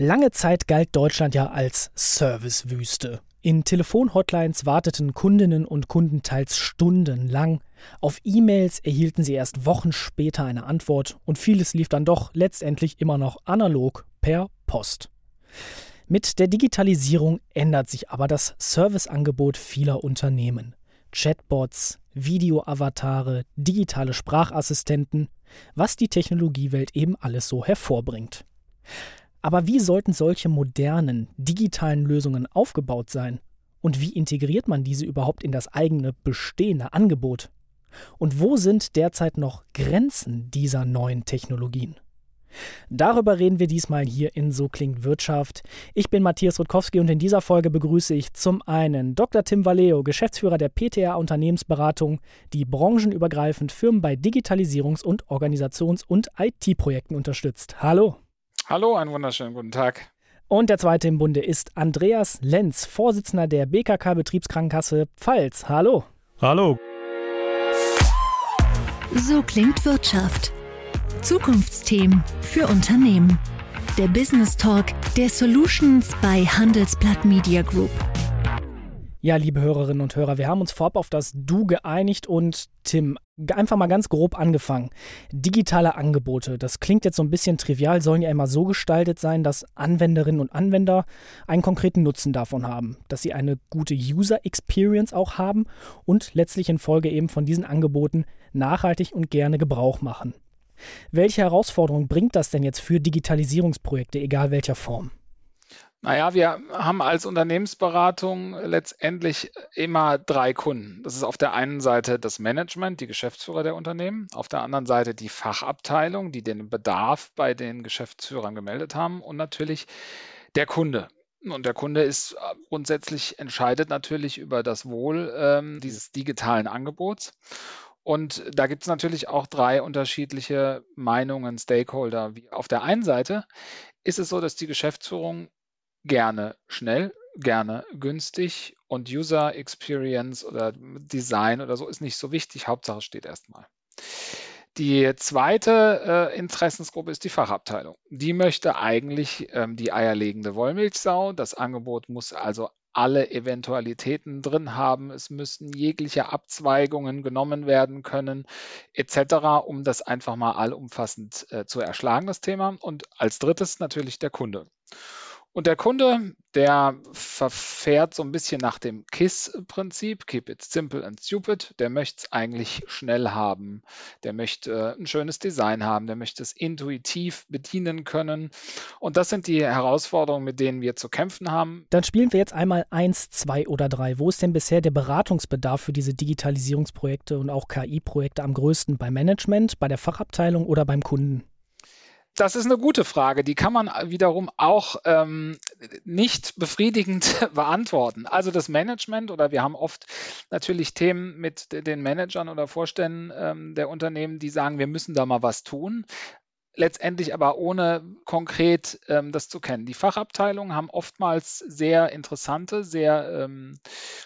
Lange Zeit galt Deutschland ja als Servicewüste. In Telefonhotlines warteten Kundinnen und Kunden teils stundenlang. Auf E-Mails erhielten sie erst Wochen später eine Antwort und vieles lief dann doch letztendlich immer noch analog per Post. Mit der Digitalisierung ändert sich aber das Serviceangebot vieler Unternehmen. Chatbots, Videoavatare, digitale Sprachassistenten, was die Technologiewelt eben alles so hervorbringt. Aber wie sollten solche modernen, digitalen Lösungen aufgebaut sein? Und wie integriert man diese überhaupt in das eigene bestehende Angebot? Und wo sind derzeit noch Grenzen dieser neuen Technologien? Darüber reden wir diesmal hier in So klingt Wirtschaft. Ich bin Matthias Rutkowski und in dieser Folge begrüße ich zum einen Dr. Tim Valeo, Geschäftsführer der PTA Unternehmensberatung, die branchenübergreifend Firmen bei Digitalisierungs- und Organisations- und IT-Projekten unterstützt. Hallo. Hallo, einen wunderschönen guten Tag. Und der zweite im Bunde ist Andreas Lenz, Vorsitzender der BKK Betriebskrankenkasse Pfalz. Hallo. Hallo. So klingt Wirtschaft. Zukunftsthemen für Unternehmen. Der Business Talk der Solutions bei Handelsblatt Media Group. Ja, liebe Hörerinnen und Hörer, wir haben uns vorab auf das Du geeinigt und Tim, einfach mal ganz grob angefangen. Digitale Angebote, das klingt jetzt so ein bisschen trivial, sollen ja immer so gestaltet sein, dass Anwenderinnen und Anwender einen konkreten Nutzen davon haben, dass sie eine gute User Experience auch haben und letztlich in Folge eben von diesen Angeboten nachhaltig und gerne Gebrauch machen. Welche Herausforderungen bringt das denn jetzt für Digitalisierungsprojekte, egal welcher Form? Naja, wir haben als Unternehmensberatung letztendlich immer drei Kunden. Das ist auf der einen Seite das Management, die Geschäftsführer der Unternehmen, auf der anderen Seite die Fachabteilung, die den Bedarf bei den Geschäftsführern gemeldet haben und natürlich der Kunde. Und der Kunde ist äh, grundsätzlich entscheidet natürlich über das Wohl ähm, dieses digitalen Angebots. Und da gibt es natürlich auch drei unterschiedliche Meinungen, Stakeholder. Auf der einen Seite ist es so, dass die Geschäftsführung gerne schnell, gerne günstig und User Experience oder Design oder so ist nicht so wichtig. Hauptsache steht erstmal. Die zweite äh, Interessensgruppe ist die Fachabteilung. Die möchte eigentlich ähm, die eierlegende Wollmilchsau. Das Angebot muss also alle Eventualitäten drin haben. Es müssen jegliche Abzweigungen genommen werden können, etc., um das einfach mal allumfassend äh, zu erschlagen, das Thema. Und als drittes natürlich der Kunde. Und der Kunde, der verfährt so ein bisschen nach dem KISS-Prinzip, Keep it simple and stupid. Der möchte es eigentlich schnell haben. Der möchte ein schönes Design haben. Der möchte es intuitiv bedienen können. Und das sind die Herausforderungen, mit denen wir zu kämpfen haben. Dann spielen wir jetzt einmal eins, zwei oder drei. Wo ist denn bisher der Beratungsbedarf für diese Digitalisierungsprojekte und auch KI-Projekte am größten? Beim Management, bei der Fachabteilung oder beim Kunden? Das ist eine gute Frage. Die kann man wiederum auch ähm, nicht befriedigend beantworten. Also das Management oder wir haben oft natürlich Themen mit den Managern oder Vorständen ähm, der Unternehmen, die sagen, wir müssen da mal was tun letztendlich aber ohne konkret ähm, das zu kennen. Die Fachabteilungen haben oftmals sehr interessante, sehr ähm,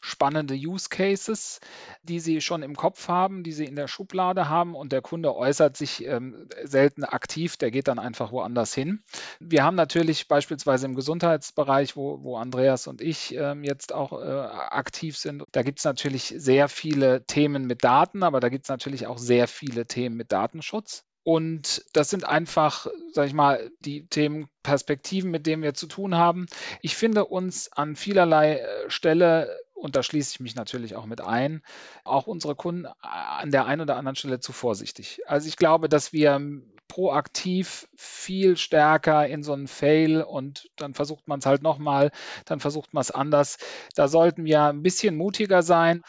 spannende Use Cases, die sie schon im Kopf haben, die sie in der Schublade haben und der Kunde äußert sich ähm, selten aktiv, der geht dann einfach woanders hin. Wir haben natürlich beispielsweise im Gesundheitsbereich, wo, wo Andreas und ich ähm, jetzt auch äh, aktiv sind, da gibt es natürlich sehr viele Themen mit Daten, aber da gibt es natürlich auch sehr viele Themen mit Datenschutz. Und das sind einfach, sag ich mal, die Themenperspektiven, mit denen wir zu tun haben. Ich finde uns an vielerlei äh, Stelle, und da schließe ich mich natürlich auch mit ein, auch unsere Kunden äh, an der einen oder anderen Stelle zu vorsichtig. Also ich glaube, dass wir proaktiv viel stärker in so einen Fail und dann versucht man es halt nochmal, dann versucht man es anders. Da sollten wir ein bisschen mutiger sein.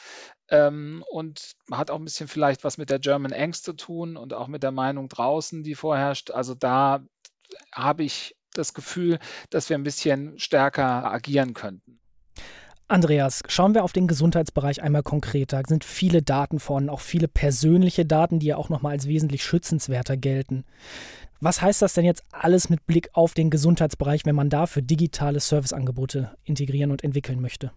Ähm, und hat auch ein bisschen vielleicht was mit der German Angst zu tun und auch mit der Meinung draußen, die vorherrscht. Also da habe ich das Gefühl, dass wir ein bisschen stärker agieren könnten. Andreas, schauen wir auf den Gesundheitsbereich einmal konkreter. Es sind viele Daten vorhanden, auch viele persönliche Daten, die ja auch nochmal als wesentlich schützenswerter gelten. Was heißt das denn jetzt alles mit Blick auf den Gesundheitsbereich, wenn man dafür digitale Serviceangebote integrieren und entwickeln möchte?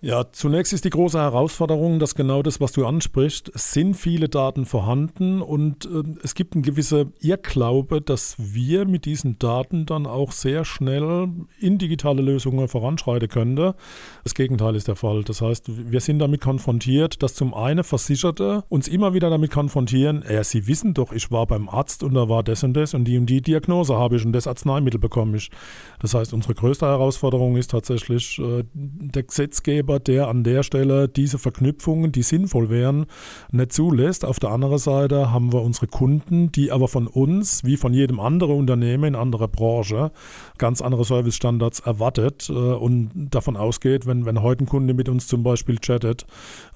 Ja, zunächst ist die große Herausforderung, dass genau das, was du ansprichst, sind viele Daten vorhanden und äh, es gibt ein gewisser Irrglaube, dass wir mit diesen Daten dann auch sehr schnell in digitale Lösungen voranschreiten könnte. Das Gegenteil ist der Fall. Das heißt, wir sind damit konfrontiert, dass zum einen Versicherte uns immer wieder damit konfrontieren, ja, sie wissen doch, ich war beim Arzt und da war das und das und die und die Diagnose habe ich und das Arzneimittel bekomme ich. Das heißt, unsere größte Herausforderung ist tatsächlich äh, der Gesetzgeber, Gesetzgeber, der an der Stelle diese Verknüpfungen, die sinnvoll wären, nicht zulässt. Auf der anderen Seite haben wir unsere Kunden, die aber von uns, wie von jedem anderen Unternehmen in anderer Branche, ganz andere Servicestandards erwartet äh, und davon ausgeht, wenn, wenn heute ein Kunde mit uns zum Beispiel chattet,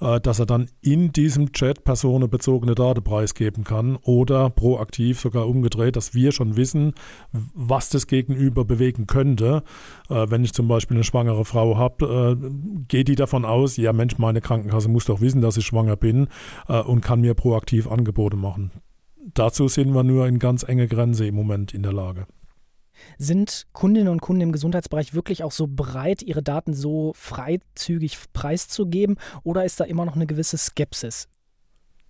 äh, dass er dann in diesem Chat personenbezogene Daten preisgeben kann oder proaktiv sogar umgedreht, dass wir schon wissen, was das Gegenüber bewegen könnte. Äh, wenn ich zum Beispiel eine schwangere Frau habe, geht geht die davon aus, ja Mensch, meine Krankenkasse muss doch wissen, dass ich schwanger bin äh, und kann mir proaktiv Angebote machen. Dazu sind wir nur in ganz enge Grenze im Moment in der Lage. Sind Kundinnen und Kunden im Gesundheitsbereich wirklich auch so bereit, ihre Daten so freizügig preiszugeben oder ist da immer noch eine gewisse Skepsis?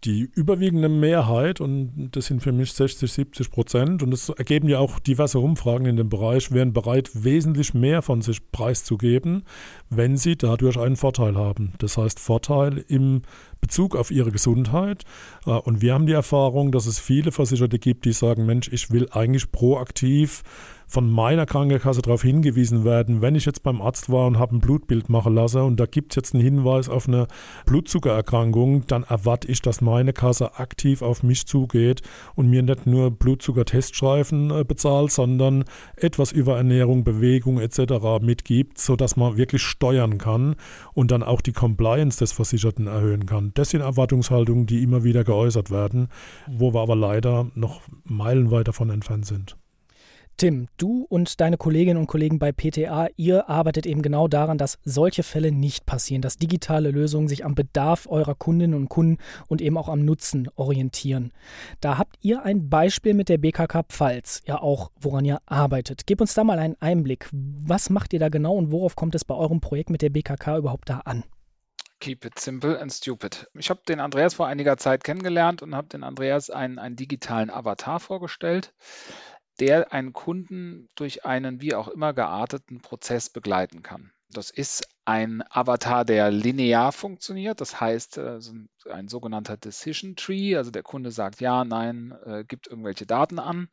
Die überwiegende Mehrheit, und das sind für mich 60, 70 Prozent, und das ergeben ja auch diverse Umfragen in dem Bereich, wären bereit, wesentlich mehr von sich preiszugeben, wenn sie dadurch einen Vorteil haben. Das heißt, Vorteil im Bezug auf ihre Gesundheit. Äh, und wir haben die Erfahrung, dass es viele Versicherte gibt, die sagen, Mensch, ich will eigentlich proaktiv von meiner Krankenkasse darauf hingewiesen werden, wenn ich jetzt beim Arzt war und habe ein Blutbild machen lassen und da gibt es jetzt einen Hinweis auf eine Blutzuckererkrankung, dann erwarte ich, dass meine Kasse aktiv auf mich zugeht und mir nicht nur Blutzuckerteststreifen äh, bezahlt, sondern etwas über Ernährung, Bewegung etc. mitgibt, sodass man wirklich steuern kann und dann auch die Compliance des Versicherten erhöhen kann. Das sind Erwartungshaltungen, die immer wieder geäußert werden, wo wir aber leider noch meilenweit davon entfernt sind. Tim, du und deine Kolleginnen und Kollegen bei PTA, ihr arbeitet eben genau daran, dass solche Fälle nicht passieren, dass digitale Lösungen sich am Bedarf eurer Kundinnen und Kunden und eben auch am Nutzen orientieren. Da habt ihr ein Beispiel mit der BKK Pfalz, ja auch, woran ihr arbeitet. Gib uns da mal einen Einblick. Was macht ihr da genau und worauf kommt es bei eurem Projekt mit der BKK überhaupt da an? Keep it simple and stupid. Ich habe den Andreas vor einiger Zeit kennengelernt und habe den Andreas einen, einen digitalen Avatar vorgestellt der einen Kunden durch einen wie auch immer gearteten Prozess begleiten kann. Das ist ein Avatar, der linear funktioniert, das heißt äh, ein sogenannter Decision Tree, also der Kunde sagt ja, nein, äh, gibt irgendwelche Daten an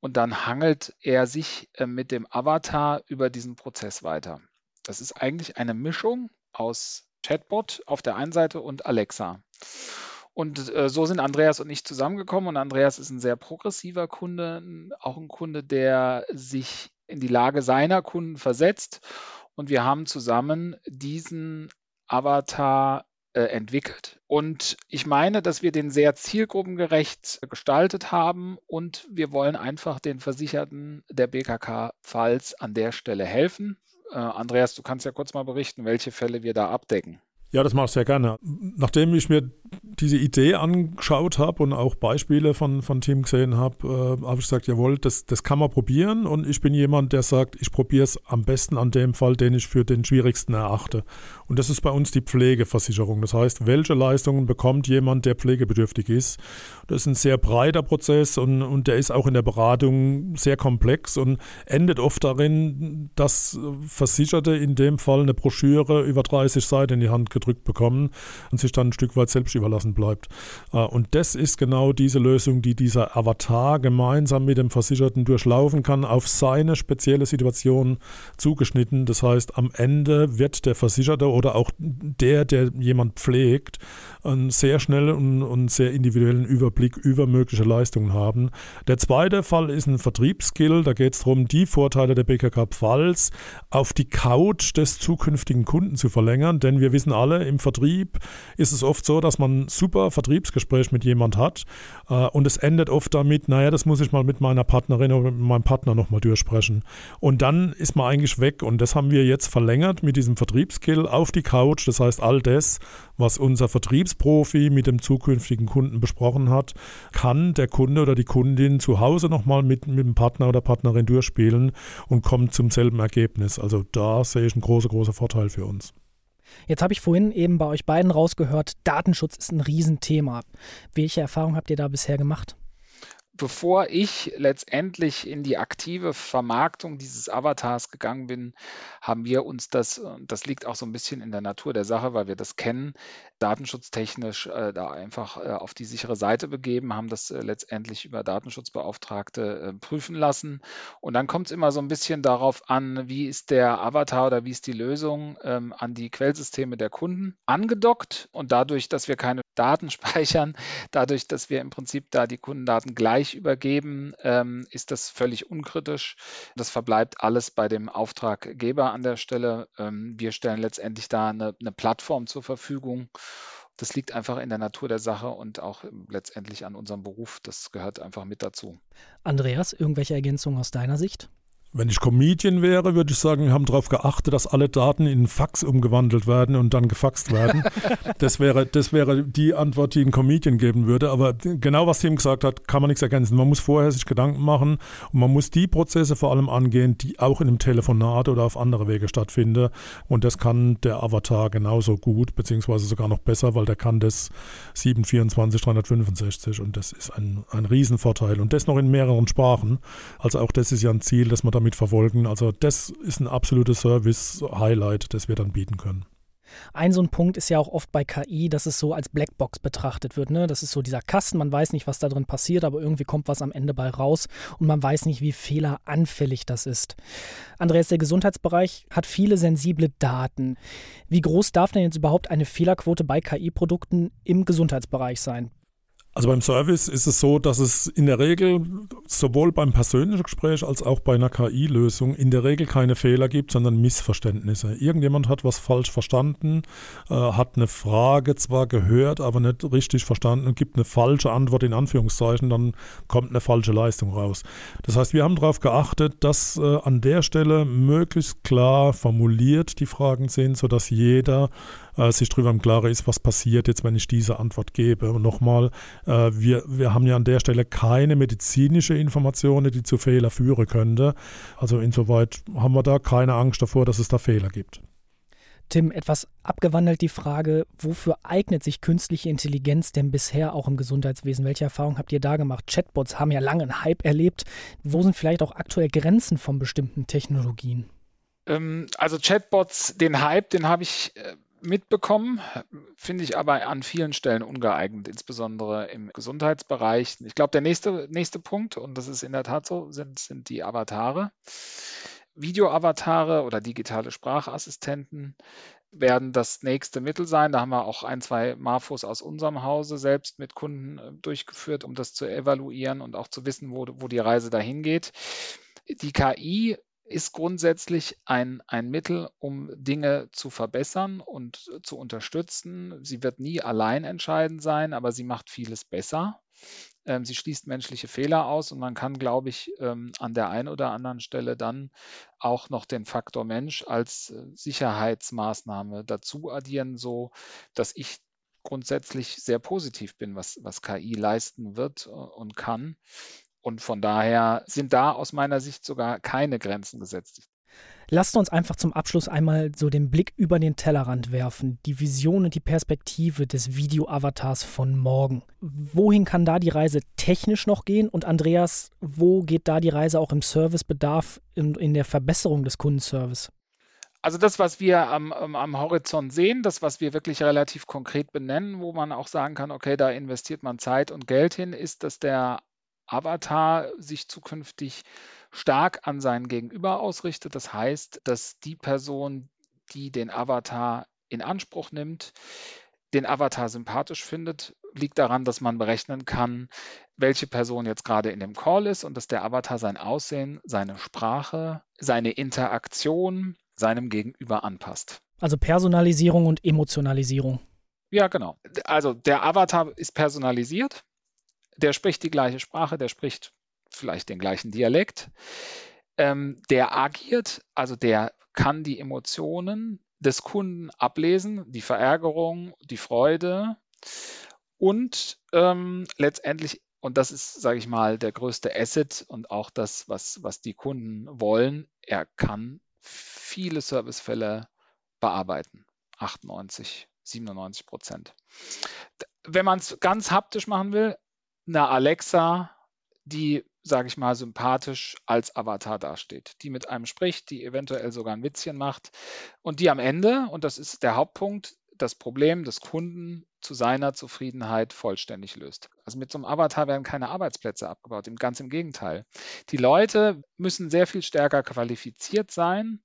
und dann hangelt er sich äh, mit dem Avatar über diesen Prozess weiter. Das ist eigentlich eine Mischung aus Chatbot auf der einen Seite und Alexa. Und äh, so sind Andreas und ich zusammengekommen. Und Andreas ist ein sehr progressiver Kunde, auch ein Kunde, der sich in die Lage seiner Kunden versetzt. Und wir haben zusammen diesen Avatar äh, entwickelt. Und ich meine, dass wir den sehr zielgruppengerecht gestaltet haben und wir wollen einfach den Versicherten der BKK Pfalz an der Stelle helfen. Äh, Andreas, du kannst ja kurz mal berichten, welche Fälle wir da abdecken. Ja, das mache ich sehr gerne. Nachdem ich mir diese Idee angeschaut habe und auch Beispiele von, von Team gesehen habe, äh, habe ich gesagt, jawohl, das, das kann man probieren. Und ich bin jemand, der sagt, ich probiere es am besten an dem Fall, den ich für den schwierigsten erachte. Und das ist bei uns die Pflegeversicherung. Das heißt, welche Leistungen bekommt jemand, der pflegebedürftig ist? Das ist ein sehr breiter Prozess und, und der ist auch in der Beratung sehr komplex und endet oft darin, dass Versicherte in dem Fall eine Broschüre über 30 Seiten in die Hand gedrückt bekommen und sich dann ein Stück weit selbst überlassen bleibt. Äh, und das ist genau diese Lösung, die dieser Avatar gemeinsam mit dem Versicherten durchlaufen kann, auf seine spezielle Situation zugeschnitten. Das heißt, am Ende wird der Versicherte oder auch der, der jemand pflegt, einen sehr schnellen und, sehr individuellen Überblick über mögliche Leistungen haben. Der zweite Fall ist ein Vertriebsskill. Da geht es darum, die Vorteile der BKK Pfalz auf die Couch des zukünftigen Kunden zu verlängern. Denn wir wissen alle, im Vertrieb ist es oft so, dass man ein super Vertriebsgespräch mit jemand hat äh, und es endet oft damit, naja, das muss ich mal mit meiner Partnerin oder mit meinem Partner nochmal durchsprechen. Und dann ist man eigentlich weg und das haben wir jetzt verlängert mit diesem Vertriebsskill auf die Couch. Das heißt, all das, was unser Vertriebsprofi mit dem zukünftigen Kunden besprochen hat, kann der Kunde oder die Kundin zu Hause nochmal mit, mit dem Partner oder Partnerin durchspielen und kommt zum selben Ergebnis. Also da sehe ich einen großen, großen Vorteil für uns. Jetzt habe ich vorhin eben bei euch beiden rausgehört, Datenschutz ist ein Riesenthema. Welche Erfahrung habt ihr da bisher gemacht? Bevor ich letztendlich in die aktive Vermarktung dieses Avatars gegangen bin, haben wir uns das, das liegt auch so ein bisschen in der Natur der Sache, weil wir das kennen, datenschutztechnisch äh, da einfach äh, auf die sichere Seite begeben, haben das äh, letztendlich über Datenschutzbeauftragte äh, prüfen lassen. Und dann kommt es immer so ein bisschen darauf an, wie ist der Avatar oder wie ist die Lösung ähm, an die Quellsysteme der Kunden angedockt. Und dadurch, dass wir keine Daten speichern, dadurch, dass wir im Prinzip da die Kundendaten gleich gleich übergeben, ähm, ist das völlig unkritisch. Das verbleibt alles bei dem Auftraggeber an der Stelle. Ähm, wir stellen letztendlich da eine, eine Plattform zur Verfügung. Das liegt einfach in der Natur der Sache und auch letztendlich an unserem Beruf. Das gehört einfach mit dazu. Andreas, irgendwelche Ergänzungen aus deiner Sicht? Wenn ich Comedian wäre, würde ich sagen, wir haben darauf geachtet, dass alle Daten in Fax umgewandelt werden und dann gefaxt werden. das, wäre, das wäre die Antwort, die ein Comedian geben würde. Aber genau was Tim gesagt hat, kann man nichts ergänzen. Man muss vorher sich Gedanken machen und man muss die Prozesse vor allem angehen, die auch in einem Telefonat oder auf andere Wege stattfinden. Und das kann der Avatar genauso gut, beziehungsweise sogar noch besser, weil der kann das 724 365 und das ist ein, ein Riesenvorteil. Und das noch in mehreren Sprachen. Also auch das ist ja ein Ziel, dass man da damit verfolgen. Also das ist ein absolutes Service-Highlight, das wir dann bieten können. Ein so ein Punkt ist ja auch oft bei KI, dass es so als Blackbox betrachtet wird. Ne? Das ist so dieser Kasten, man weiß nicht, was da drin passiert, aber irgendwie kommt was am Ende bei raus und man weiß nicht, wie fehleranfällig das ist. Andreas, der Gesundheitsbereich hat viele sensible Daten. Wie groß darf denn jetzt überhaupt eine Fehlerquote bei KI-Produkten im Gesundheitsbereich sein? Also beim Service ist es so, dass es in der Regel sowohl beim persönlichen Gespräch als auch bei einer KI-Lösung in der Regel keine Fehler gibt, sondern Missverständnisse. Irgendjemand hat was falsch verstanden, äh, hat eine Frage zwar gehört, aber nicht richtig verstanden und gibt eine falsche Antwort in Anführungszeichen, dann kommt eine falsche Leistung raus. Das heißt, wir haben darauf geachtet, dass äh, an der Stelle möglichst klar formuliert die Fragen sind, sodass jeder äh, sich darüber im Klaren ist, was passiert jetzt, wenn ich diese Antwort gebe. Und nochmal, äh, wir, wir haben ja an der Stelle keine medizinische Informationen, die zu Fehler führen könnte. Also insoweit haben wir da keine Angst davor, dass es da Fehler gibt. Tim, etwas abgewandelt die Frage, wofür eignet sich künstliche Intelligenz denn bisher auch im Gesundheitswesen? Welche Erfahrungen habt ihr da gemacht? Chatbots haben ja lange einen Hype erlebt. Wo sind vielleicht auch aktuell Grenzen von bestimmten Technologien? Ähm, also Chatbots, den Hype, den habe ich äh, mitbekommen, finde ich aber an vielen Stellen ungeeignet, insbesondere im Gesundheitsbereich. Ich glaube, der nächste, nächste Punkt, und das ist in der Tat so, sind, sind die Avatare. Video-Avatare oder digitale Sprachassistenten werden das nächste Mittel sein. Da haben wir auch ein, zwei Marfos aus unserem Hause selbst mit Kunden äh, durchgeführt, um das zu evaluieren und auch zu wissen, wo, wo die Reise dahin geht. Die KI ist grundsätzlich ein, ein Mittel, um Dinge zu verbessern und zu unterstützen. Sie wird nie allein entscheidend sein, aber sie macht vieles besser. Ähm, sie schließt menschliche Fehler aus und man kann, glaube ich, ähm, an der einen oder anderen Stelle dann auch noch den Faktor Mensch als äh, Sicherheitsmaßnahme dazu addieren, so dass ich grundsätzlich sehr positiv bin, was, was KI leisten wird äh, und kann. Und von daher sind da aus meiner Sicht sogar keine Grenzen gesetzt. Lasst uns einfach zum Abschluss einmal so den Blick über den Tellerrand werfen, die Vision und die Perspektive des Video-Avatars von morgen. Wohin kann da die Reise technisch noch gehen? Und Andreas, wo geht da die Reise auch im Servicebedarf, in, in der Verbesserung des Kundenservice? Also das, was wir am, am, Horizont sehen, das, was wir wirklich relativ konkret benennen, wo man auch sagen kann, okay, da investiert man Zeit und Geld hin, ist, dass der Avatar sich zukünftig stark an seinen Gegenüber ausrichtet. Das heißt, dass die Person, die den Avatar in Anspruch nimmt, den Avatar sympathisch findet, liegt daran, dass man berechnen kann, welche Person jetzt gerade in dem Call ist und dass der Avatar sein Aussehen, seine Sprache, seine Interaktion seinem Gegenüber anpasst. Also Personalisierung und Emotionalisierung. Ja, genau. Also der Avatar ist personalisiert der spricht die gleiche Sprache, der spricht vielleicht den gleichen Dialekt, ähm, der agiert, also der kann die Emotionen des Kunden ablesen, die Verärgerung, die Freude und ähm, letztendlich, und das ist, sage ich mal, der größte Asset und auch das, was, was die Kunden wollen, er kann viele Servicefälle bearbeiten. 98, 97 Prozent. Wenn man es ganz haptisch machen will, eine Alexa, die, sage ich mal, sympathisch als Avatar dasteht, die mit einem spricht, die eventuell sogar ein Witzchen macht und die am Ende, und das ist der Hauptpunkt, das Problem des Kunden zu seiner Zufriedenheit vollständig löst. Also mit so einem Avatar werden keine Arbeitsplätze abgebaut, ganz im Gegenteil. Die Leute müssen sehr viel stärker qualifiziert sein,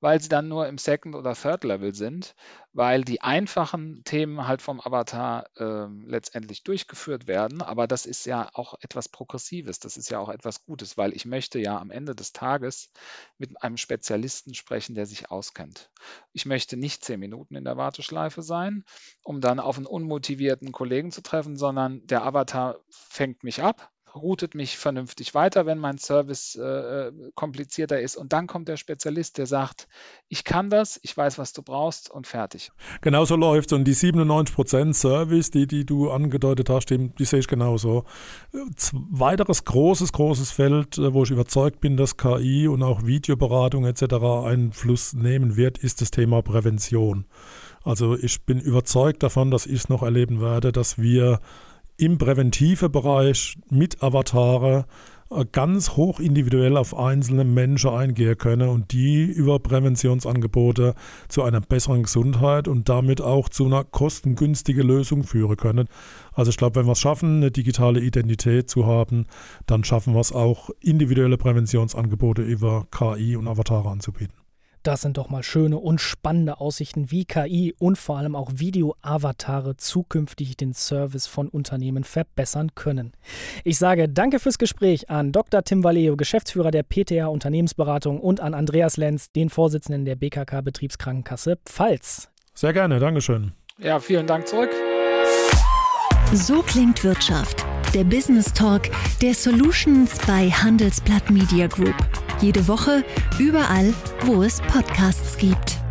weil sie dann nur im Second- oder Third-Level sind, weil die einfachen Themen halt vom Avatar äh, letztendlich durchgeführt werden. Aber das ist ja auch etwas Progressives, das ist ja auch etwas Gutes, weil ich möchte ja am Ende des Tages mit einem Spezialisten sprechen, der sich auskennt. Ich möchte nicht zehn Minuten in der Warteschleife sein, um dann auf ein unmotivierten Kollegen zu treffen, sondern der Avatar fängt mich ab, routet mich vernünftig weiter, wenn mein Service äh, komplizierter ist. Und dann kommt der Spezialist, der sagt, ich kann das, ich weiß, was du brauchst und fertig. Genau so läuft es. Und die 97% Service, die, die du angedeutet hast, die, die sehe ich genauso. Weiteres großes, großes Feld, äh, wo ich überzeugt bin, dass KI und auch Videoberatung etc. Einfluss nehmen wird, ist das Thema Prävention. Also ich bin überzeugt davon, dass ich es noch erleben werde, dass wir im präventive Bereich mit Avatare äh, ganz hoch individuell auf einzelne Menschen eingehen können und die über Präventionsangebote zu einer besseren Gesundheit und damit auch zu einer kostengünstigen Lösung führen können. Also ich glaube, wenn wir es schaffen, eine digitale Identität zu haben, dann schaffen wir es auch, individuelle Präventionsangebote über KI und Avatare anzubieten. Das sind doch mal schöne und spannende Aussichten, wie KI und vor allem auch Video-Avatare zukünftig den Service von Unternehmen verbessern können. Ich sage danke fürs Gespräch an Dr. Tim Valeo, Geschäftsführer der PTA Unternehmensberatung und an Andreas Lenz, den Vorsitzenden der BKK Betriebskrankenkasse Pfalz. Sehr gerne, Dankeschön. Ja, vielen Dank zurück. So klingt Wirtschaft. Der Business Talk der Solutions bei Handelsblatt Media Group. Jede Woche, überall, wo es Podcasts gibt.